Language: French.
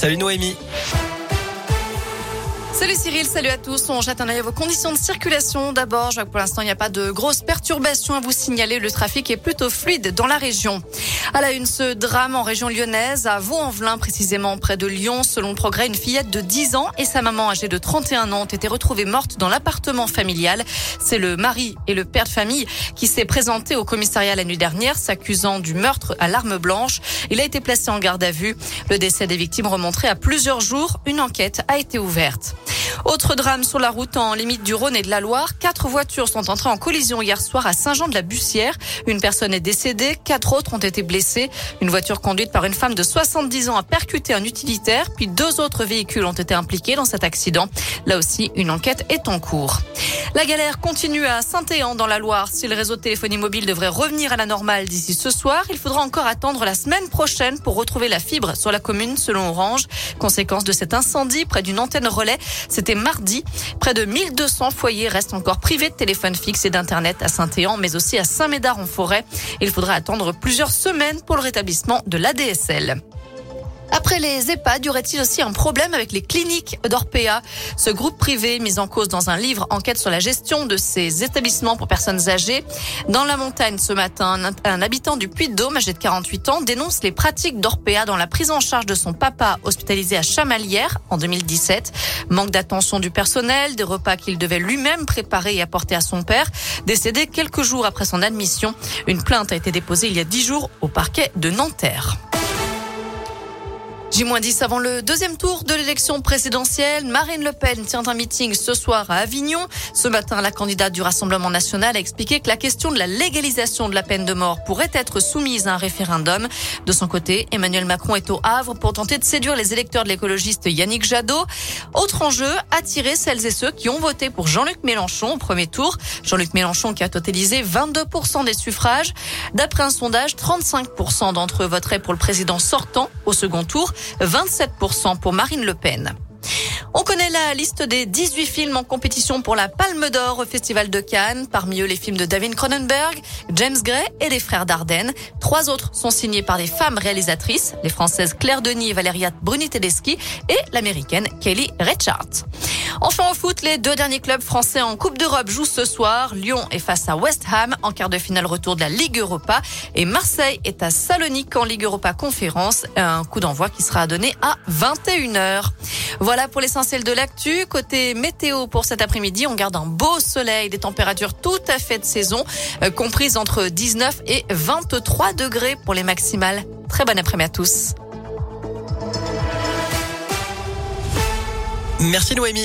Salut Noémie. Salut Cyril, salut à tous. On jette un œil à vos conditions de circulation. D'abord, je vois que pour l'instant, il n'y a pas de grosses perturbations à vous signaler. Le trafic est plutôt fluide dans la région. À la une, ce drame en région lyonnaise, à Vaux-en-Velin, précisément près de Lyon. Selon le progrès, une fillette de 10 ans et sa maman âgée de 31 ans ont été retrouvées mortes dans l'appartement familial. C'est le mari et le père de famille qui s'est présenté au commissariat la nuit dernière, s'accusant du meurtre à l'arme blanche. Il a été placé en garde à vue. Le décès des victimes remonterait à plusieurs jours. Une enquête a été ouverte. Autre drame sur la route en limite du Rhône et de la Loire. Quatre voitures sont entrées en collision hier soir à Saint-Jean-de-la-Bussière. Une personne est décédée, quatre autres ont été blessées. Une voiture conduite par une femme de 70 ans a percuté un utilitaire, puis deux autres véhicules ont été impliqués dans cet accident. Là aussi, une enquête est en cours. La galère continue à Saint-Éan dans la Loire. Si le réseau de téléphonie mobile devrait revenir à la normale d'ici ce soir, il faudra encore attendre la semaine prochaine pour retrouver la fibre sur la commune selon Orange. Conséquence de cet incendie près d'une antenne relais, c'était mardi. Près de 1200 foyers restent encore privés de téléphone fixe et d'internet à Saint-Éan, mais aussi à Saint-Médard en forêt. Il faudra attendre plusieurs semaines pour le rétablissement de l'ADSL. Après les EHPAD, y aurait-il aussi un problème avec les cliniques d'Orpea? Ce groupe privé mis en cause dans un livre enquête sur la gestion de ces établissements pour personnes âgées. Dans la montagne ce matin, un, habitant du Puy-de-Dôme âgé de 48 ans dénonce les pratiques d'Orpea dans la prise en charge de son papa hospitalisé à Chamalières en 2017. Manque d'attention du personnel, des repas qu'il devait lui-même préparer et apporter à son père. Décédé quelques jours après son admission, une plainte a été déposée il y a 10 jours au parquet de Nanterre. J-10 avant le deuxième tour de l'élection présidentielle. Marine Le Pen tient un meeting ce soir à Avignon. Ce matin, la candidate du Rassemblement national a expliqué que la question de la légalisation de la peine de mort pourrait être soumise à un référendum. De son côté, Emmanuel Macron est au Havre pour tenter de séduire les électeurs de l'écologiste Yannick Jadot. Autre enjeu, attirer celles et ceux qui ont voté pour Jean-Luc Mélenchon au premier tour. Jean-Luc Mélenchon qui a totalisé 22% des suffrages. D'après un sondage, 35% d'entre eux voteraient pour le président sortant au second tour. 27% pour Marine Le Pen. On connaît la liste des 18 films en compétition pour la Palme d'Or au Festival de Cannes. Parmi eux, les films de David Cronenberg, James Gray et les frères Dardenne. Trois autres sont signés par des femmes réalisatrices, les françaises Claire Denis et Valéria Bruni-Tedeschi et l'américaine Kelly Reichardt. Enfin au foot, les deux derniers clubs français en Coupe d'Europe jouent ce soir. Lyon est face à West Ham en quart de finale retour de la Ligue Europa et Marseille est à Salonique en Ligue Europa Conférence. Un coup d'envoi qui sera donné à 21h. Voilà pour l'essentiel de l'actu. Côté météo pour cet après-midi, on garde un beau soleil, des températures tout à fait de saison, euh, comprises entre 19 et 23 degrés pour les maximales. Très bon après-midi à tous. Merci Noémie.